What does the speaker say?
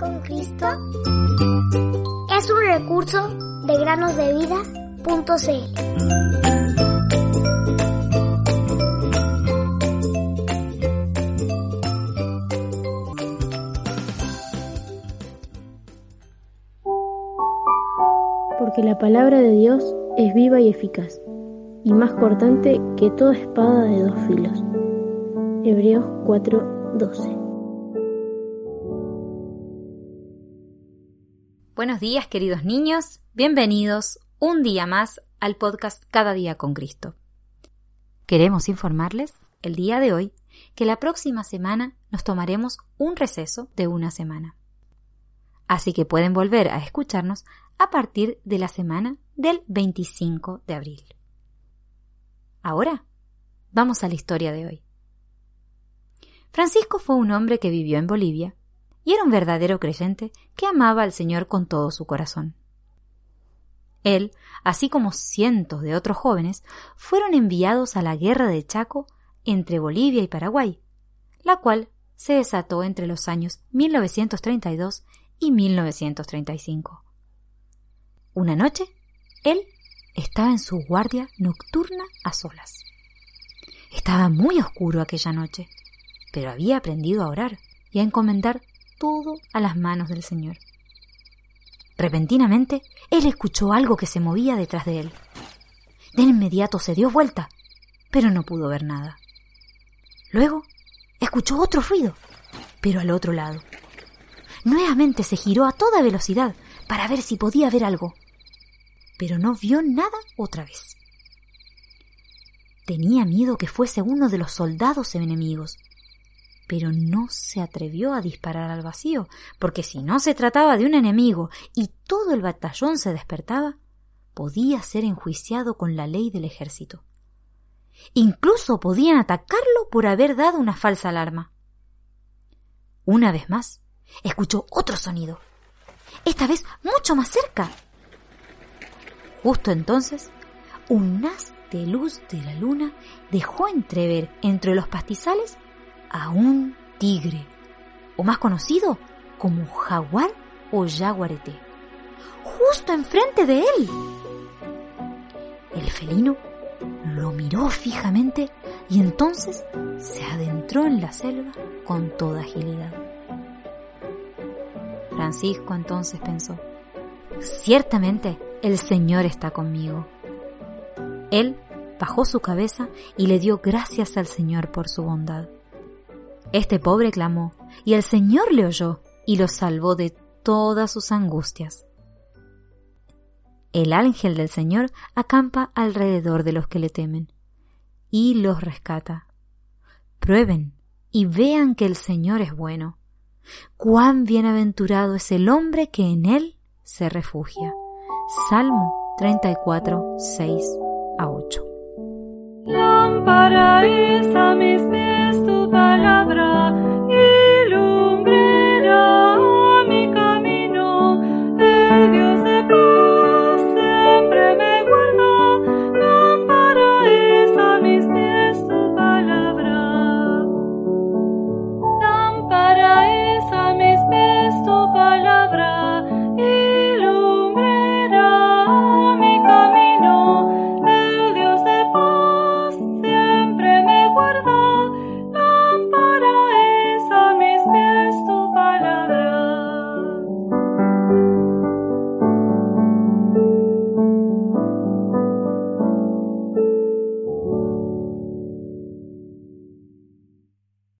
con Cristo es un recurso de granosdevida.cl. Porque la palabra de Dios es viva y eficaz, y más cortante que toda espada de dos filos. Hebreos 4:12 Buenos días queridos niños, bienvenidos un día más al podcast Cada día con Cristo. Queremos informarles el día de hoy que la próxima semana nos tomaremos un receso de una semana. Así que pueden volver a escucharnos a partir de la semana del 25 de abril. Ahora, vamos a la historia de hoy. Francisco fue un hombre que vivió en Bolivia y era un verdadero creyente que amaba al Señor con todo su corazón. Él, así como cientos de otros jóvenes, fueron enviados a la guerra de Chaco entre Bolivia y Paraguay, la cual se desató entre los años 1932 y 1935. Una noche, él estaba en su guardia nocturna a solas. Estaba muy oscuro aquella noche, pero había aprendido a orar y a encomendar todo a las manos del Señor. Repentinamente, él escuchó algo que se movía detrás de él. De inmediato se dio vuelta, pero no pudo ver nada. Luego, escuchó otro ruido, pero al otro lado. Nuevamente se giró a toda velocidad para ver si podía ver algo, pero no vio nada otra vez. Tenía miedo que fuese uno de los soldados enemigos, pero no se atrevió a disparar al vacío, porque si no se trataba de un enemigo y todo el batallón se despertaba, podía ser enjuiciado con la ley del ejército. Incluso podían atacarlo por haber dado una falsa alarma. Una vez más, escuchó otro sonido, esta vez mucho más cerca. Justo entonces, un haz de luz de la luna dejó entrever entre los pastizales a un tigre, o más conocido como jaguar o jaguarete, justo enfrente de él. El felino lo miró fijamente y entonces se adentró en la selva con toda agilidad. Francisco entonces pensó, ciertamente el Señor está conmigo. Él bajó su cabeza y le dio gracias al Señor por su bondad. Este pobre clamó, y el Señor le oyó y lo salvó de todas sus angustias. El ángel del Señor acampa alrededor de los que le temen y los rescata. Prueben y vean que el Señor es bueno. Cuán bienaventurado es el hombre que en él se refugia. Salmo 34, 6 a 8.